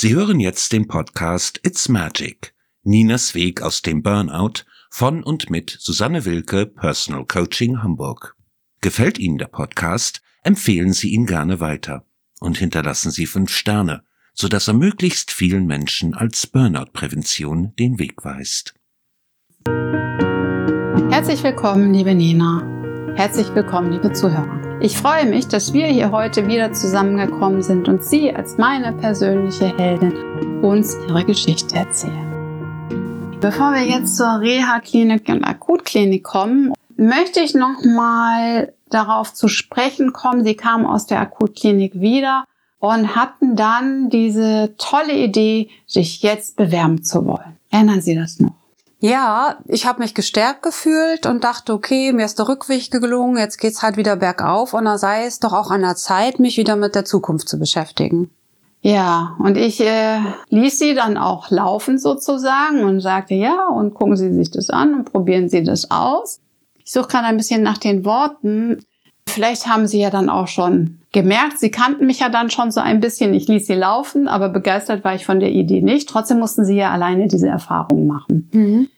Sie hören jetzt den Podcast It's Magic. Ninas Weg aus dem Burnout von und mit Susanne Wilke, Personal Coaching Hamburg. Gefällt Ihnen der Podcast? Empfehlen Sie ihn gerne weiter und hinterlassen Sie fünf Sterne, sodass er möglichst vielen Menschen als Burnout-Prävention den Weg weist. Herzlich willkommen, liebe Nina. Herzlich willkommen, liebe Zuhörer. Ich freue mich, dass wir hier heute wieder zusammengekommen sind und Sie als meine persönliche Heldin uns Ihre Geschichte erzählen. Bevor wir jetzt zur Reha-Klinik und Akutklinik kommen, möchte ich noch mal darauf zu sprechen kommen. Sie kamen aus der Akutklinik wieder und hatten dann diese tolle Idee, sich jetzt bewerben zu wollen. Erinnern Sie das noch? Ja, ich habe mich gestärkt gefühlt und dachte, okay, mir ist der Rückweg gelungen, jetzt geht's halt wieder bergauf und da sei es doch auch an der Zeit, mich wieder mit der Zukunft zu beschäftigen. Ja, und ich äh, ließ sie dann auch laufen sozusagen und sagte, ja, und gucken Sie sich das an und probieren Sie das aus. Ich suche gerade ein bisschen nach den Worten. Vielleicht haben Sie ja dann auch schon gemerkt, Sie kannten mich ja dann schon so ein bisschen. Ich ließ Sie laufen, aber begeistert war ich von der Idee nicht. Trotzdem mussten Sie ja alleine diese Erfahrung machen. Mhm.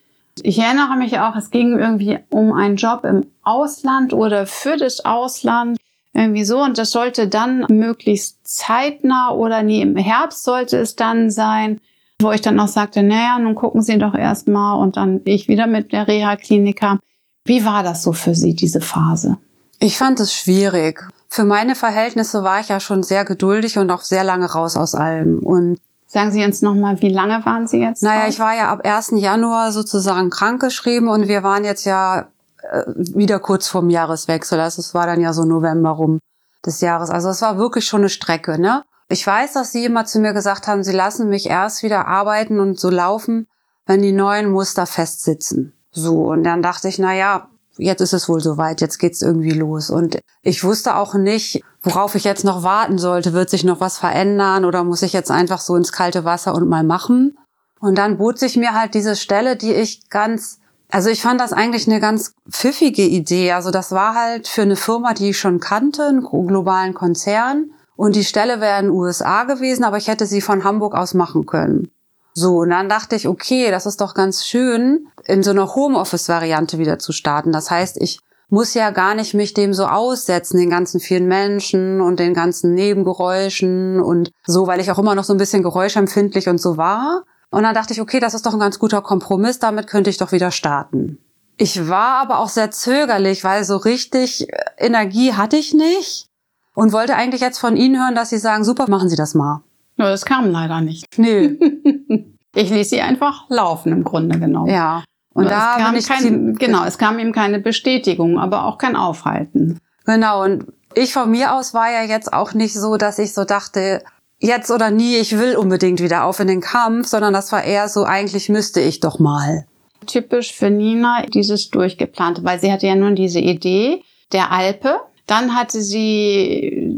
Ich erinnere mich auch, es ging irgendwie um einen Job im Ausland oder für das Ausland. Irgendwie so. Und das sollte dann möglichst zeitnah oder nie im Herbst sollte es dann sein, wo ich dann auch sagte, naja, nun gucken Sie doch erstmal und dann ich wieder mit der Reha-Kliniker. Wie war das so für Sie, diese Phase? Ich fand es schwierig. Für meine Verhältnisse war ich ja schon sehr geduldig und auch sehr lange raus aus allem. Und Sagen Sie uns nochmal, wie lange waren Sie jetzt? Naja, ich war ja ab 1. Januar sozusagen krankgeschrieben und wir waren jetzt ja äh, wieder kurz vorm Jahreswechsel. Also es war dann ja so November rum des Jahres. Also es war wirklich schon eine Strecke, ne? Ich weiß, dass Sie immer zu mir gesagt haben, Sie lassen mich erst wieder arbeiten und so laufen, wenn die neuen Muster festsitzen. So, und dann dachte ich, na ja, jetzt ist es wohl soweit, jetzt geht's irgendwie los. Und ich wusste auch nicht, worauf ich jetzt noch warten sollte. Wird sich noch was verändern oder muss ich jetzt einfach so ins kalte Wasser und mal machen? Und dann bot sich mir halt diese Stelle, die ich ganz, also ich fand das eigentlich eine ganz pfiffige Idee. Also das war halt für eine Firma, die ich schon kannte, einen globalen Konzern. Und die Stelle wäre in den USA gewesen, aber ich hätte sie von Hamburg aus machen können. So, und dann dachte ich, okay, das ist doch ganz schön, in so einer Homeoffice-Variante wieder zu starten. Das heißt, ich muss ja gar nicht mich dem so aussetzen, den ganzen vielen Menschen und den ganzen Nebengeräuschen und so, weil ich auch immer noch so ein bisschen geräuschempfindlich und so war. Und dann dachte ich, okay, das ist doch ein ganz guter Kompromiss, damit könnte ich doch wieder starten. Ich war aber auch sehr zögerlich, weil so richtig äh, Energie hatte ich nicht und wollte eigentlich jetzt von Ihnen hören, dass Sie sagen, super, machen Sie das mal. Nur das kam leider nicht. Nö. ich ließ sie einfach laufen im Grunde genommen. Ja. Und da kam kein, genau, es kam ihm keine Bestätigung, aber auch kein Aufhalten. Genau. Und ich von mir aus war ja jetzt auch nicht so, dass ich so dachte, jetzt oder nie, ich will unbedingt wieder auf in den Kampf, sondern das war eher so, eigentlich müsste ich doch mal. Typisch für Nina dieses durchgeplante, weil sie hatte ja nun diese Idee der Alpe. Dann hatte sie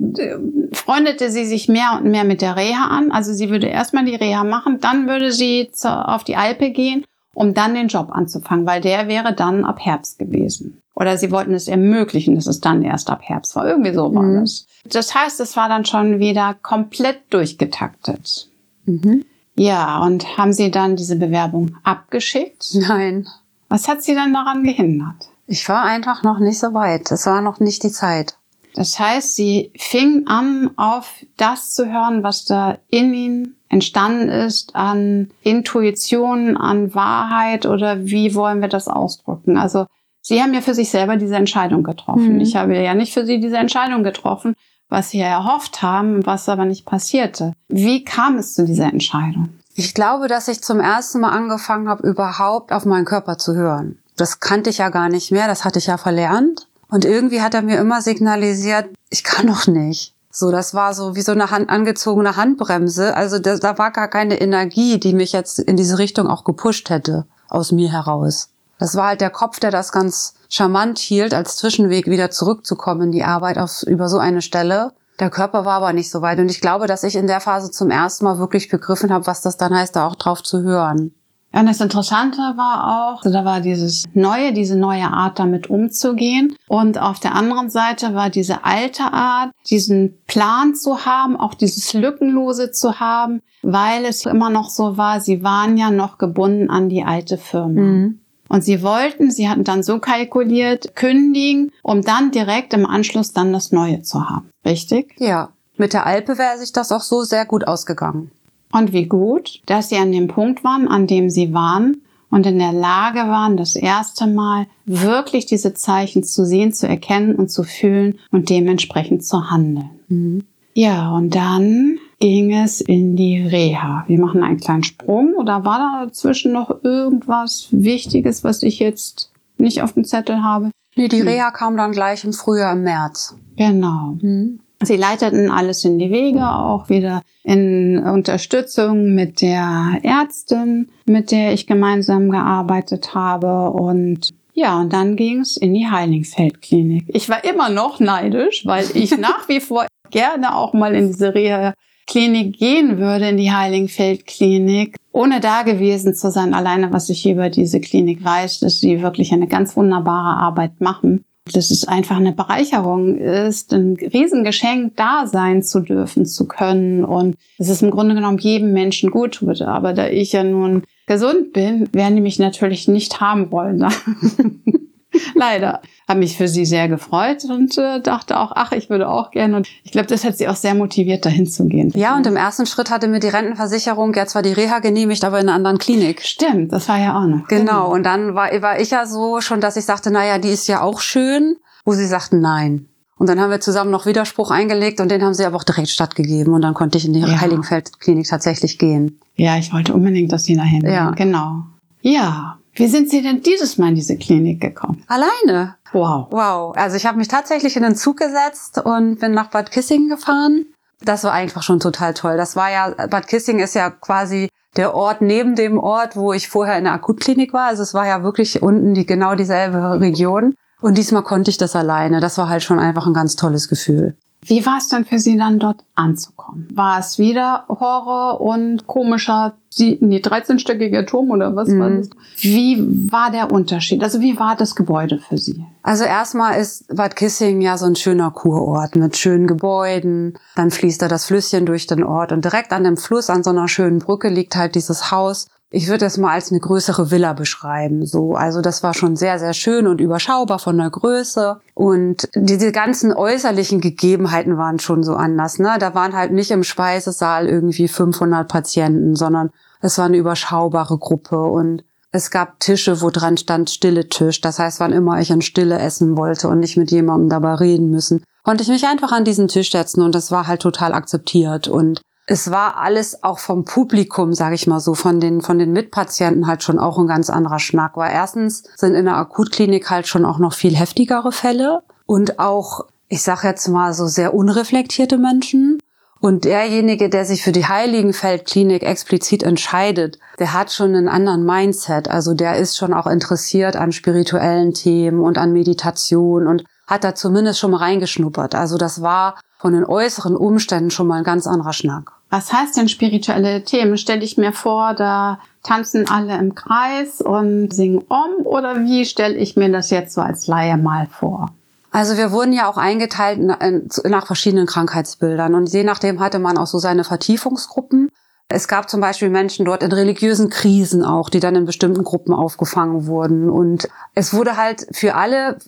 freundete sie sich mehr und mehr mit der Reha an. Also sie würde erstmal die Reha machen, dann würde sie auf die Alpe gehen, um dann den Job anzufangen, weil der wäre dann ab Herbst gewesen. Oder sie wollten es ermöglichen, dass es dann erst ab Herbst war. Irgendwie so war mhm. das. Das heißt, es war dann schon wieder komplett durchgetaktet. Mhm. Ja, und haben Sie dann diese Bewerbung abgeschickt? Nein. Was hat Sie dann daran gehindert? Ich war einfach noch nicht so weit. Es war noch nicht die Zeit. Das heißt, sie fing an, auf das zu hören, was da in ihnen entstanden ist, an Intuition, an Wahrheit oder wie wollen wir das ausdrücken? Also Sie haben ja für sich selber diese Entscheidung getroffen. Mhm. Ich habe ja nicht für Sie diese Entscheidung getroffen, was Sie ja erhofft haben, was aber nicht passierte. Wie kam es zu dieser Entscheidung? Ich glaube, dass ich zum ersten Mal angefangen habe, überhaupt auf meinen Körper zu hören. Das kannte ich ja gar nicht mehr, das hatte ich ja verlernt. Und irgendwie hat er mir immer signalisiert, ich kann noch nicht. So, das war so wie so eine Hand, angezogene Handbremse. Also da, da war gar keine Energie, die mich jetzt in diese Richtung auch gepusht hätte, aus mir heraus. Das war halt der Kopf, der das ganz charmant hielt, als Zwischenweg wieder zurückzukommen in die Arbeit auf, über so eine Stelle. Der Körper war aber nicht so weit. Und ich glaube, dass ich in der Phase zum ersten Mal wirklich begriffen habe, was das dann heißt, da auch drauf zu hören. Ja, und das Interessante war auch, da war dieses neue, diese neue Art, damit umzugehen. Und auf der anderen Seite war diese alte Art, diesen Plan zu haben, auch dieses Lückenlose zu haben, weil es immer noch so war, sie waren ja noch gebunden an die alte Firma. Mhm. Und sie wollten, sie hatten dann so kalkuliert, kündigen, um dann direkt im Anschluss dann das Neue zu haben. Richtig? Ja. Mit der Alpe wäre sich das auch so sehr gut ausgegangen. Und wie gut, dass sie an dem Punkt waren, an dem sie waren und in der Lage waren, das erste Mal wirklich diese Zeichen zu sehen, zu erkennen und zu fühlen und dementsprechend zu handeln. Mhm. Ja, und dann ging es in die Reha. Wir machen einen kleinen Sprung oder war da dazwischen noch irgendwas Wichtiges, was ich jetzt nicht auf dem Zettel habe? Nee, die hm. Reha kam dann gleich im Frühjahr, im März. Genau. Mhm. Sie leiteten alles in die Wege, auch wieder in Unterstützung mit der Ärztin, mit der ich gemeinsam gearbeitet habe. Und ja, und dann ging es in die Heiligenfeldklinik. Ich war immer noch neidisch, weil ich nach wie vor gerne auch mal in diese Reha-Klinik gehen würde, in die Heiligenfeldklinik, ohne da gewesen zu sein. Alleine, was ich über diese Klinik weiß, dass sie wirklich eine ganz wunderbare Arbeit machen dass es einfach eine Bereicherung ist, ein Riesengeschenk da sein zu dürfen, zu können und es im Grunde genommen jedem Menschen gut. Aber da ich ja nun gesund bin, werden die mich natürlich nicht haben wollen. Leider. Habe mich für sie sehr gefreut und äh, dachte auch, ach, ich würde auch gerne. Und ich glaube, das hat sie auch sehr motiviert, dahin zu gehen. Ja, und im ersten Schritt hatte mir die Rentenversicherung ja zwar die Reha genehmigt, aber in einer anderen Klinik. Stimmt, das war ja auch noch. Genau. genau. Und dann war, war ich ja so schon, dass ich sagte, naja, die ist ja auch schön, wo sie sagten, nein. Und dann haben wir zusammen noch Widerspruch eingelegt und den haben sie aber auch direkt stattgegeben und dann konnte ich in die ja. Heiligenfeld-Klinik tatsächlich gehen. Ja, ich wollte unbedingt, dass sie dahin ja. gehen. Genau. Ja, wie sind Sie denn dieses Mal in diese Klinik gekommen? Alleine. Wow. Wow. Also ich habe mich tatsächlich in den Zug gesetzt und bin nach Bad Kissingen gefahren. Das war einfach schon total toll. Das war ja, Bad Kissingen ist ja quasi der Ort neben dem Ort, wo ich vorher in der Akutklinik war. Also es war ja wirklich unten die genau dieselbe Region. Und diesmal konnte ich das alleine. Das war halt schon einfach ein ganz tolles Gefühl. Wie war es dann für Sie dann dort anzukommen? War es wieder Horror und komischer, nee, 13-stöckiger Turm oder was mhm. war das? Wie war der Unterschied? Also wie war das Gebäude für Sie? Also erstmal ist Bad Kissing ja so ein schöner Kurort mit schönen Gebäuden. Dann fließt da das Flüsschen durch den Ort und direkt an dem Fluss, an so einer schönen Brücke liegt halt dieses Haus ich würde das mal als eine größere Villa beschreiben. So, also das war schon sehr, sehr schön und überschaubar von der Größe. Und diese ganzen äußerlichen Gegebenheiten waren schon so anders. Ne? Da waren halt nicht im Speisesaal irgendwie 500 Patienten, sondern es war eine überschaubare Gruppe und es gab Tische, wo dran stand Stille Tisch. Das heißt, wann immer ich in Stille essen wollte und nicht mit jemandem dabei reden müssen, konnte ich mich einfach an diesen Tisch setzen und das war halt total akzeptiert und es war alles auch vom Publikum, sage ich mal so, von den von den Mitpatienten halt schon auch ein ganz anderer Schnack. Weil erstens sind in der Akutklinik halt schon auch noch viel heftigere Fälle und auch, ich sag jetzt mal so sehr unreflektierte Menschen. Und derjenige, der sich für die Heiligenfeldklinik explizit entscheidet, der hat schon einen anderen Mindset. Also der ist schon auch interessiert an spirituellen Themen und an Meditation und hat da zumindest schon mal reingeschnuppert. Also das war von den äußeren Umständen schon mal ein ganz anderer Schnack. Was heißt denn spirituelle Themen? Stelle ich mir vor, da tanzen alle im Kreis und singen Om oder wie stelle ich mir das jetzt so als Laie mal vor? Also wir wurden ja auch eingeteilt nach verschiedenen Krankheitsbildern und je nachdem hatte man auch so seine Vertiefungsgruppen. Es gab zum Beispiel Menschen dort in religiösen Krisen auch, die dann in bestimmten Gruppen aufgefangen wurden. Und es wurde halt für alle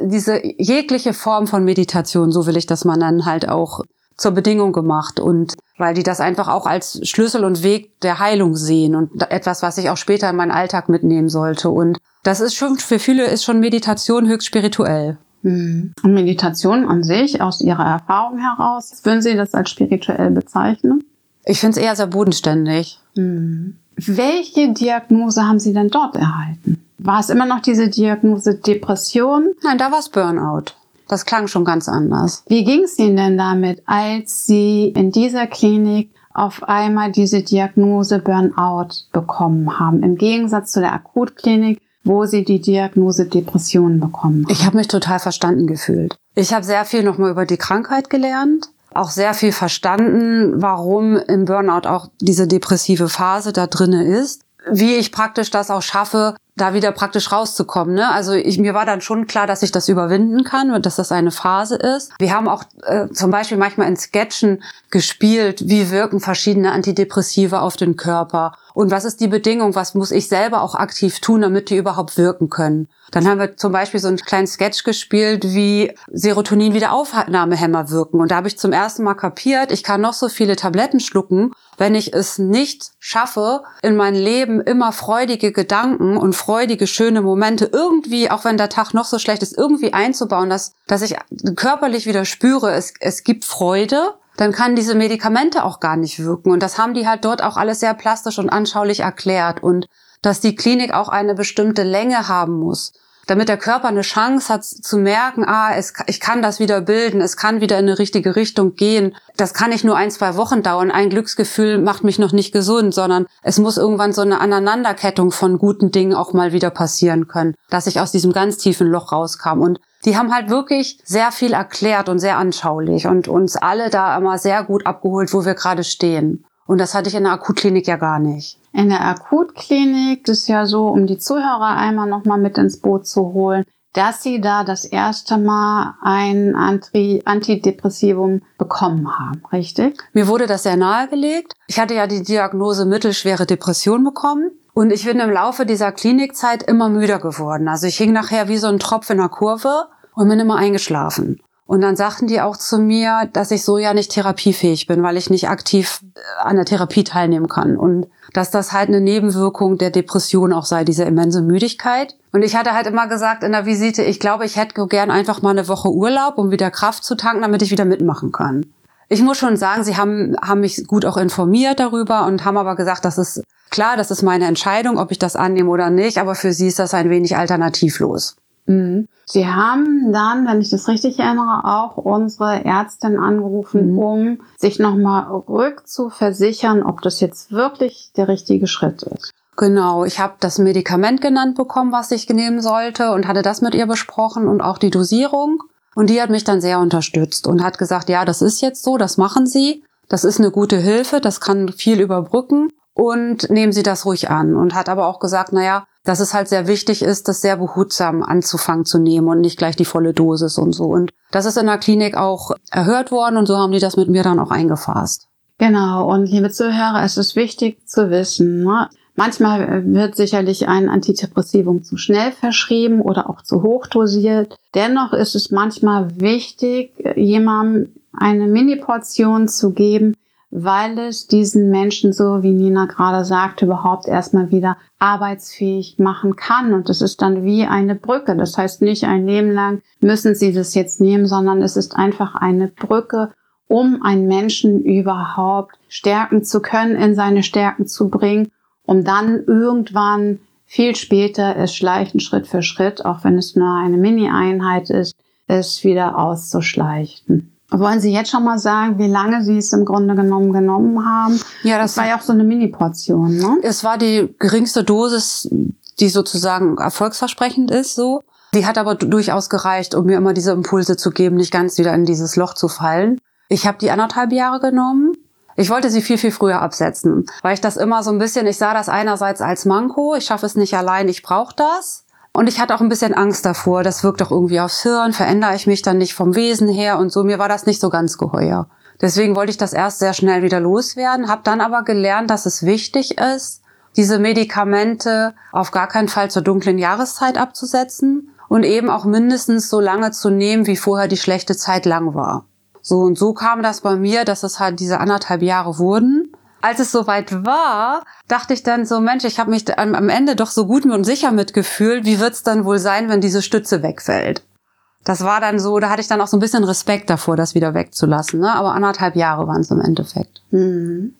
diese jegliche Form von Meditation, so will ich das mal nennen, halt auch zur Bedingung gemacht und weil die das einfach auch als Schlüssel und Weg der Heilung sehen und etwas, was ich auch später in meinen Alltag mitnehmen sollte. Und das ist schon, für viele ist schon Meditation höchst spirituell. Mhm. Und Meditation an sich, aus Ihrer Erfahrung heraus, würden Sie das als spirituell bezeichnen? Ich finde es eher sehr bodenständig. Mhm. Welche Diagnose haben Sie denn dort erhalten? War es immer noch diese Diagnose Depression? Nein, da war es Burnout. Das klang schon ganz anders. Wie ging es Ihnen denn damit, als Sie in dieser Klinik auf einmal diese Diagnose Burnout bekommen haben, im Gegensatz zu der Akutklinik, wo Sie die Diagnose Depression bekommen haben? Ich habe mich total verstanden gefühlt. Ich habe sehr viel nochmal über die Krankheit gelernt, auch sehr viel verstanden, warum im Burnout auch diese depressive Phase da drinne ist wie ich praktisch das auch schaffe, da wieder praktisch rauszukommen. Ne? Also ich, mir war dann schon klar, dass ich das überwinden kann und dass das eine Phase ist. Wir haben auch äh, zum Beispiel manchmal in Sketchen gespielt, wie wirken verschiedene Antidepressiva auf den Körper und was ist die Bedingung, was muss ich selber auch aktiv tun, damit die überhaupt wirken können. Dann haben wir zum Beispiel so einen kleinen Sketch gespielt, wie Serotonin Wiederaufnahmehämmer wirken. Und da habe ich zum ersten Mal kapiert, ich kann noch so viele Tabletten schlucken, wenn ich es nicht schaffe, in mein Leben immer freudige Gedanken und freudige, schöne Momente irgendwie, auch wenn der Tag noch so schlecht ist, irgendwie einzubauen, dass, dass ich körperlich wieder spüre, es, es gibt Freude, dann kann diese Medikamente auch gar nicht wirken. Und das haben die halt dort auch alles sehr plastisch und anschaulich erklärt. Und dass die Klinik auch eine bestimmte Länge haben muss damit der Körper eine Chance hat zu merken, ah, es, ich kann das wieder bilden, es kann wieder in eine richtige Richtung gehen. Das kann nicht nur ein, zwei Wochen dauern. Ein Glücksgefühl macht mich noch nicht gesund, sondern es muss irgendwann so eine Aneinanderkettung von guten Dingen auch mal wieder passieren können, dass ich aus diesem ganz tiefen Loch rauskam. Und die haben halt wirklich sehr viel erklärt und sehr anschaulich und uns alle da immer sehr gut abgeholt, wo wir gerade stehen. Und das hatte ich in der Akutklinik ja gar nicht. In der Akutklinik ist ja so, um die Zuhörer einmal nochmal mit ins Boot zu holen, dass sie da das erste Mal ein Anti Antidepressivum bekommen haben, richtig? Mir wurde das sehr nahegelegt. Ich hatte ja die Diagnose mittelschwere Depression bekommen. Und ich bin im Laufe dieser Klinikzeit immer müder geworden. Also ich hing nachher wie so ein Tropf in der Kurve und bin immer eingeschlafen. Und dann sagten die auch zu mir, dass ich so ja nicht therapiefähig bin, weil ich nicht aktiv äh, an der Therapie teilnehmen kann. Und dass das halt eine Nebenwirkung der Depression auch sei, diese immense Müdigkeit. Und ich hatte halt immer gesagt in der Visite, ich glaube, ich hätte gern einfach mal eine Woche Urlaub, um wieder Kraft zu tanken, damit ich wieder mitmachen kann. Ich muss schon sagen, sie haben, haben mich gut auch informiert darüber und haben aber gesagt, das ist klar, das ist meine Entscheidung, ob ich das annehme oder nicht, aber für sie ist das ein wenig alternativlos. Mhm. Sie haben dann, wenn ich das richtig erinnere, auch unsere Ärztin angerufen, mhm. um sich nochmal rückzuversichern, ob das jetzt wirklich der richtige Schritt ist. Genau, ich habe das Medikament genannt bekommen, was ich nehmen sollte und hatte das mit ihr besprochen und auch die Dosierung. Und die hat mich dann sehr unterstützt und hat gesagt, ja, das ist jetzt so, das machen Sie. Das ist eine gute Hilfe, das kann viel überbrücken und nehmen Sie das ruhig an. Und hat aber auch gesagt, naja, dass es halt sehr wichtig ist, das sehr behutsam anzufangen zu nehmen und nicht gleich die volle Dosis und so. Und das ist in der Klinik auch erhört worden und so haben die das mit mir dann auch eingefasst. Genau, und liebe Zuhörer, es ist wichtig zu wissen, ne? manchmal wird sicherlich ein Antidepressivum zu schnell verschrieben oder auch zu hoch dosiert. Dennoch ist es manchmal wichtig, jemandem eine Mini-Portion zu geben, weil es diesen Menschen, so wie Nina gerade sagte, überhaupt erstmal wieder arbeitsfähig machen kann. Und es ist dann wie eine Brücke. Das heißt nicht ein Leben lang müssen sie das jetzt nehmen, sondern es ist einfach eine Brücke, um einen Menschen überhaupt stärken zu können, in seine Stärken zu bringen, um dann irgendwann viel später es schleichen Schritt für Schritt, auch wenn es nur eine Mini-Einheit ist, es wieder auszuschleichen. Wollen Sie jetzt schon mal sagen, wie lange Sie es im Grunde genommen genommen haben? Ja, das, das war ja auch so eine Mini-Portion, ne? Es war die geringste Dosis, die sozusagen erfolgsversprechend ist, so. Die hat aber durchaus gereicht, um mir immer diese Impulse zu geben, nicht ganz wieder in dieses Loch zu fallen. Ich habe die anderthalb Jahre genommen. Ich wollte sie viel, viel früher absetzen, weil ich das immer so ein bisschen, ich sah das einerseits als Manko, ich schaffe es nicht allein, ich brauche das. Und ich hatte auch ein bisschen Angst davor, das wirkt doch irgendwie aufs Hirn, verändere ich mich dann nicht vom Wesen her und so. Mir war das nicht so ganz geheuer. Deswegen wollte ich das erst sehr schnell wieder loswerden, habe dann aber gelernt, dass es wichtig ist, diese Medikamente auf gar keinen Fall zur dunklen Jahreszeit abzusetzen und eben auch mindestens so lange zu nehmen, wie vorher die schlechte Zeit lang war. So und so kam das bei mir, dass es halt diese anderthalb Jahre wurden als es soweit war, dachte ich dann so, Mensch, ich habe mich am Ende doch so gut und sicher mitgefühlt. Wie wird's dann wohl sein, wenn diese Stütze wegfällt? Das war dann so, da hatte ich dann auch so ein bisschen Respekt davor, das wieder wegzulassen. Ne? Aber anderthalb Jahre waren es im Endeffekt. Mhm.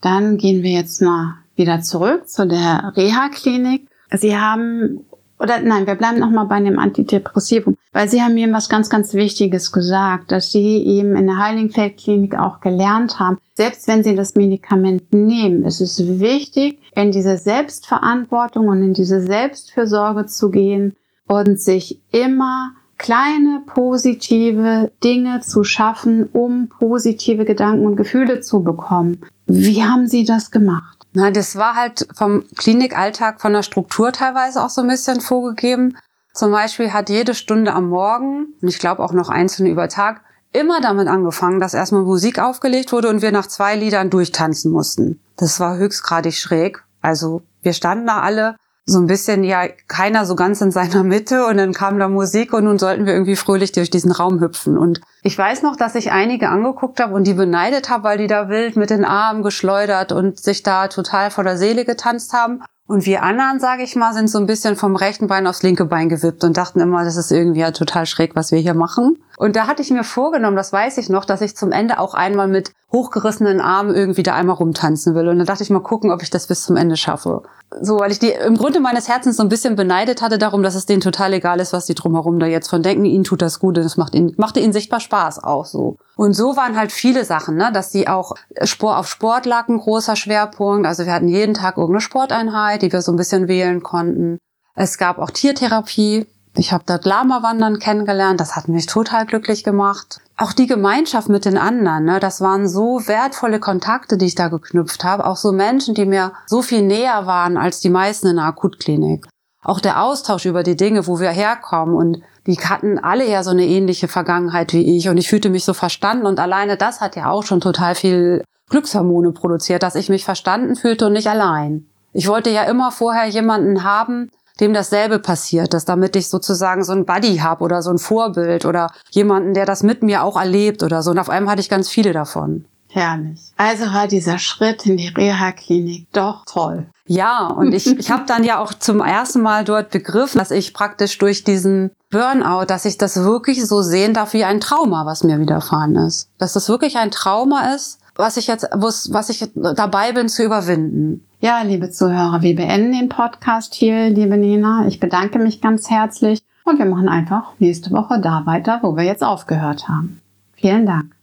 Dann gehen wir jetzt mal wieder zurück zu der Reha-Klinik. Sie haben oder nein, wir bleiben nochmal bei dem Antidepressivum, weil Sie haben mir was ganz, ganz Wichtiges gesagt, dass Sie eben in der Heilingfeldklinik auch gelernt haben, selbst wenn Sie das Medikament nehmen, ist es wichtig, in diese Selbstverantwortung und in diese Selbstfürsorge zu gehen und sich immer kleine positive Dinge zu schaffen, um positive Gedanken und Gefühle zu bekommen. Wie haben Sie das gemacht? Na, das war halt vom Klinikalltag von der Struktur teilweise auch so ein bisschen vorgegeben. Zum Beispiel hat jede Stunde am Morgen, und ich glaube auch noch einzelne über Tag, immer damit angefangen, dass erstmal Musik aufgelegt wurde und wir nach zwei Liedern durchtanzen mussten. Das war höchstgradig schräg. Also wir standen da alle so ein bisschen, ja, keiner so ganz in seiner Mitte und dann kam da Musik und nun sollten wir irgendwie fröhlich durch diesen Raum hüpfen. Und ich weiß noch, dass ich einige angeguckt habe und die beneidet habe, weil die da wild mit den Armen geschleudert und sich da total vor der Seele getanzt haben. Und wir anderen, sage ich mal, sind so ein bisschen vom rechten Bein aufs linke Bein gewippt und dachten immer, das ist irgendwie ja total schräg, was wir hier machen. Und da hatte ich mir vorgenommen, das weiß ich noch, dass ich zum Ende auch einmal mit hochgerissenen Armen irgendwie da einmal rumtanzen will. Und dann dachte ich mal gucken, ob ich das bis zum Ende schaffe so, weil ich die im Grunde meines Herzens so ein bisschen beneidet hatte darum, dass es denen total egal ist, was die drumherum da jetzt von denken. Ihnen tut das gut und es macht ihnen, machte ihnen sichtbar Spaß auch so. Und so waren halt viele Sachen, ne, dass die auch Sport auf Sport lag ein großer Schwerpunkt. Also wir hatten jeden Tag irgendeine Sporteinheit, die wir so ein bisschen wählen konnten. Es gab auch Tiertherapie. Ich habe dort Lama-Wandern kennengelernt. Das hat mich total glücklich gemacht auch die Gemeinschaft mit den anderen, ne, das waren so wertvolle Kontakte, die ich da geknüpft habe. Auch so Menschen, die mir so viel näher waren als die meisten in der Akutklinik. Auch der Austausch über die Dinge, wo wir herkommen und die hatten alle ja so eine ähnliche Vergangenheit wie ich und ich fühlte mich so verstanden und alleine das hat ja auch schon total viel Glückshormone produziert, dass ich mich verstanden fühlte und nicht allein. Ich wollte ja immer vorher jemanden haben, dem dasselbe passiert ist, damit ich sozusagen so ein Buddy habe oder so ein Vorbild oder jemanden, der das mit mir auch erlebt oder so. Und auf einmal hatte ich ganz viele davon. Herrlich. Also war dieser Schritt in die Reha-Klinik doch toll. Ja, und ich, ich habe dann ja auch zum ersten Mal dort begriffen, dass ich praktisch durch diesen Burnout, dass ich das wirklich so sehen darf wie ein Trauma, was mir widerfahren ist. Dass das wirklich ein Trauma ist, was ich jetzt, was ich dabei bin zu überwinden. Ja, liebe Zuhörer, wir beenden den Podcast hier, liebe Nina. Ich bedanke mich ganz herzlich und wir machen einfach nächste Woche da weiter, wo wir jetzt aufgehört haben. Vielen Dank.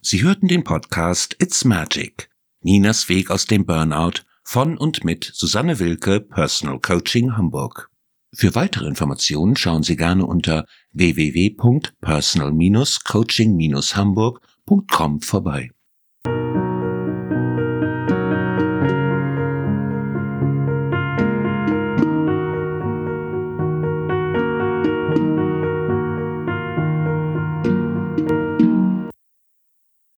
Sie hörten den Podcast It's Magic. Ninas Weg aus dem Burnout von und mit Susanne Wilke, Personal Coaching Hamburg. Für weitere Informationen schauen Sie gerne unter www.personal-coaching-hamburg.com vorbei.